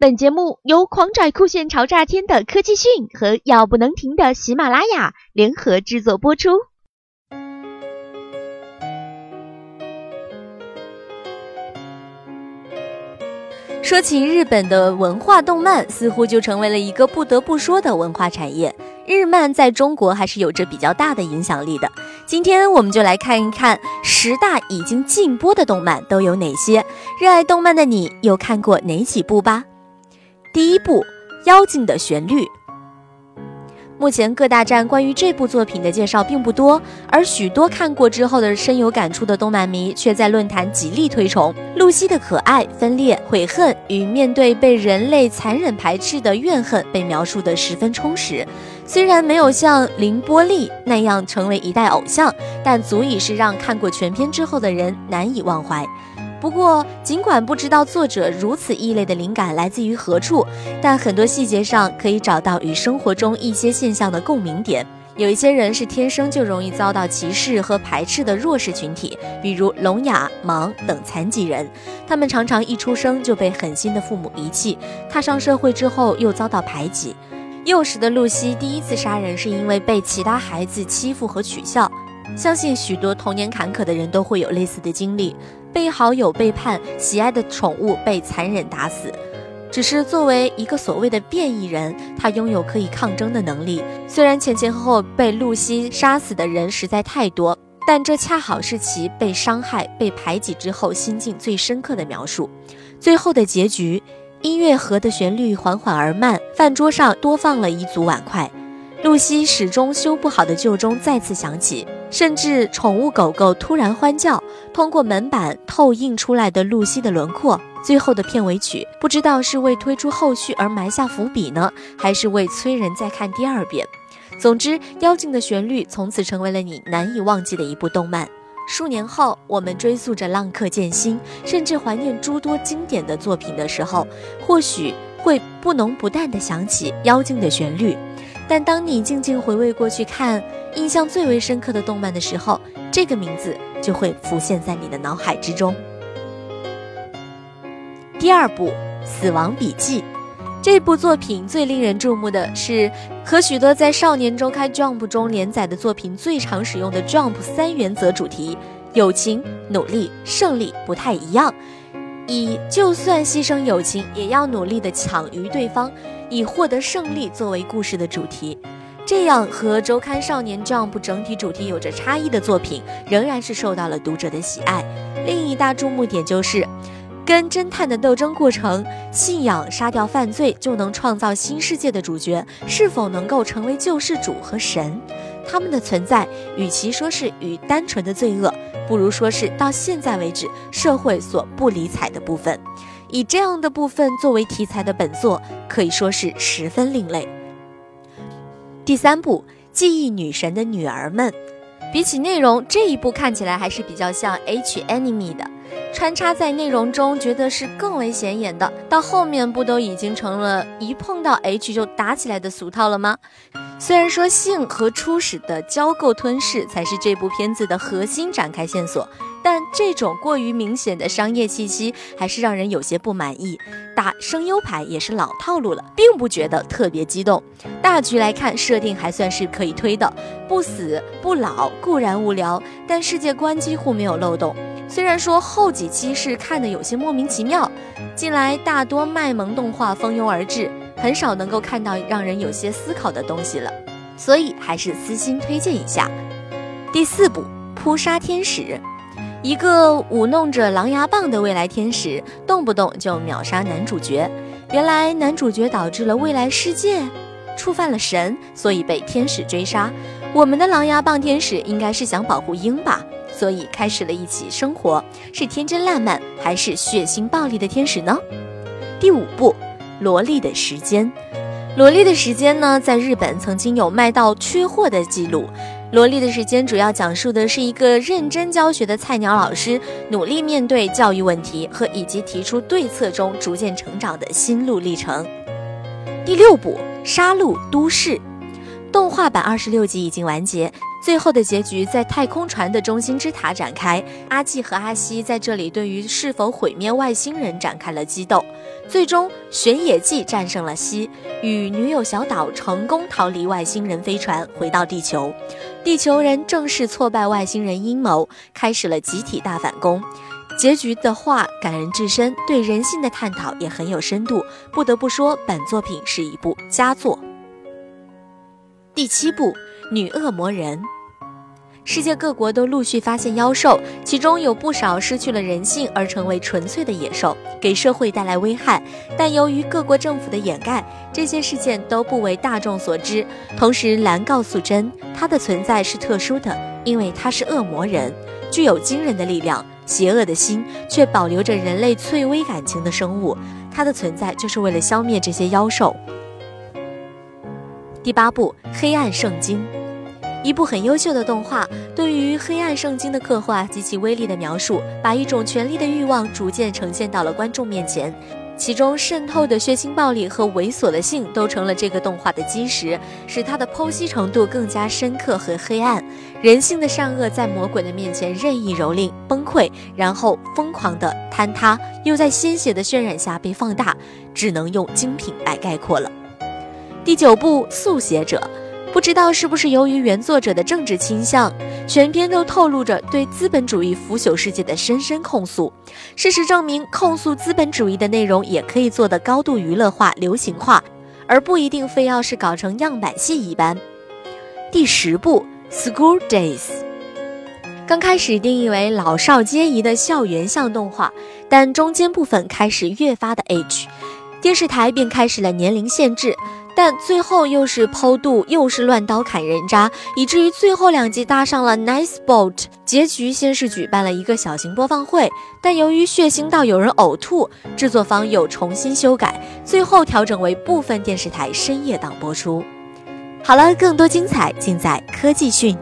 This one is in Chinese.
本节目由狂拽酷炫潮炸天的科技讯和要不能停的喜马拉雅联合制作播出。说起日本的文化动漫，似乎就成为了一个不得不说的文化产业。日漫在中国还是有着比较大的影响力的。今天我们就来看一看十大已经禁播的动漫都有哪些。热爱动漫的你又看过哪几部吧？第一部《妖精的旋律》。目前各大站关于这部作品的介绍并不多，而许多看过之后的深有感触的动漫迷却在论坛极力推崇。露西的可爱、分裂、悔恨与面对被人类残忍排斥的怨恨被描述得十分充实。虽然没有像凌波丽那样成为一代偶像，但足以是让看过全片之后的人难以忘怀。不过，尽管不知道作者如此异类的灵感来自于何处，但很多细节上可以找到与生活中一些现象的共鸣点。有一些人是天生就容易遭到歧视和排斥的弱势群体，比如聋哑、盲等残疾人，他们常常一出生就被狠心的父母遗弃，踏上社会之后又遭到排挤。幼时的露西第一次杀人是因为被其他孩子欺负和取笑，相信许多童年坎坷的人都会有类似的经历。被好友背叛，喜爱的宠物被残忍打死。只是作为一个所谓的变异人，他拥有可以抗争的能力。虽然前前后后被露西杀死的人实在太多，但这恰好是其被伤害、被排挤之后心境最深刻的描述。最后的结局，音乐盒的旋律缓缓而慢，饭桌上多放了一组碗筷。露西始终修不好的旧钟再次响起，甚至宠物狗狗突然欢叫。通过门板透映出来的露西的轮廓，最后的片尾曲不知道是为推出后续而埋下伏笔呢，还是为催人再看第二遍。总之，《妖精的旋律》从此成为了你难以忘记的一部动漫。数年后，我们追溯着浪客剑心，甚至怀念诸多经典的作品的时候，或许会不浓不淡地想起《妖精的旋律》。但当你静静回味过去，看印象最为深刻的动漫的时候，这个名字就会浮现在你的脑海之中。第二部《死亡笔记》，这部作品最令人注目的是，和许多在少年周刊 Jump 中连载的作品最常使用的 Jump 三原则主题——友情、努力、胜利不太一样。以就算牺牲友情，也要努力的抢于对方，以获得胜利作为故事的主题。这样和周刊少年 Jump 整体主题有着差异的作品，仍然是受到了读者的喜爱。另一大注目点就是，跟侦探的斗争过程、信仰杀掉犯罪就能创造新世界的主角，是否能够成为救世主和神？他们的存在，与其说是与单纯的罪恶。不如说是到现在为止社会所不理睬的部分，以这样的部分作为题材的本作可以说是十分另类。第三部《记忆女神的女儿们》，比起内容这一部看起来还是比较像 H Anime 的，穿插在内容中觉得是更为显眼的。到后面不都已经成了一碰到 H 就打起来的俗套了吗？虽然说性和初始的交媾吞噬才是这部片子的核心展开线索，但这种过于明显的商业气息还是让人有些不满意。打声优牌也是老套路了，并不觉得特别激动。大局来看，设定还算是可以推的，不死不老固然无聊，但世界观几乎没有漏洞。虽然说后几期是看的有些莫名其妙，近来大多卖萌动画蜂拥而至。很少能够看到让人有些思考的东西了，所以还是私心推荐一下。第四部《扑杀天使》，一个舞弄着狼牙棒的未来天使，动不动就秒杀男主角。原来男主角导致了未来世界触犯了神，所以被天使追杀。我们的狼牙棒天使应该是想保护鹰吧，所以开始了一起生活。是天真烂漫还是血腥暴力的天使呢？第五部。萝莉的时间，萝莉的时间呢，在日本曾经有卖到缺货的记录。萝莉的时间主要讲述的是一个认真教学的菜鸟老师，努力面对教育问题和以及提出对策中逐渐成长的心路历程。第六部《杀戮都市》，动画版二十六集已经完结。最后的结局在太空船的中心之塔展开，阿纪和阿西在这里对于是否毁灭外星人展开了激斗。最终，玄野纪战胜了西，与女友小岛成功逃离外星人飞船，回到地球。地球人正式挫败外星人阴谋，开始了集体大反攻。结局的话感人至深，对人性的探讨也很有深度。不得不说，本作品是一部佳作。第七部《女恶魔人》。世界各国都陆续发现妖兽，其中有不少失去了人性而成为纯粹的野兽，给社会带来危害。但由于各国政府的掩盖，这些事件都不为大众所知。同时，蓝告诉真，它的存在是特殊的，因为它是恶魔人，具有惊人的力量、邪恶的心，却保留着人类最微感情的生物。它的存在就是为了消灭这些妖兽。第八部《黑暗圣经》。一部很优秀的动画，对于黑暗圣经的刻画及其威力的描述，把一种权力的欲望逐渐呈现到了观众面前，其中渗透的血腥暴力和猥琐的性都成了这个动画的基石，使它的剖析程度更加深刻和黑暗。人性的善恶在魔鬼的面前任意蹂躏、崩溃，然后疯狂的坍塌，又在鲜血的渲染下被放大，只能用精品来概括了。第九部《速写者》。不知道是不是由于原作者的政治倾向，全篇都透露着对资本主义腐朽世界的深深控诉。事实证明，控诉资本主义的内容也可以做得高度娱乐化、流行化，而不一定非要是搞成样板戏一般。第十部《School Days》刚开始定义为老少皆宜的校园向动画，但中间部分开始越发的 H，电视台便开始了年龄限制。但最后又是剖肚，又是乱刀砍人渣，以至于最后两集搭上了 Nice Boat。结局先是举办了一个小型播放会，但由于血腥到有人呕吐，制作方又重新修改，最后调整为部分电视台深夜档播出。好了，更多精彩尽在科技讯。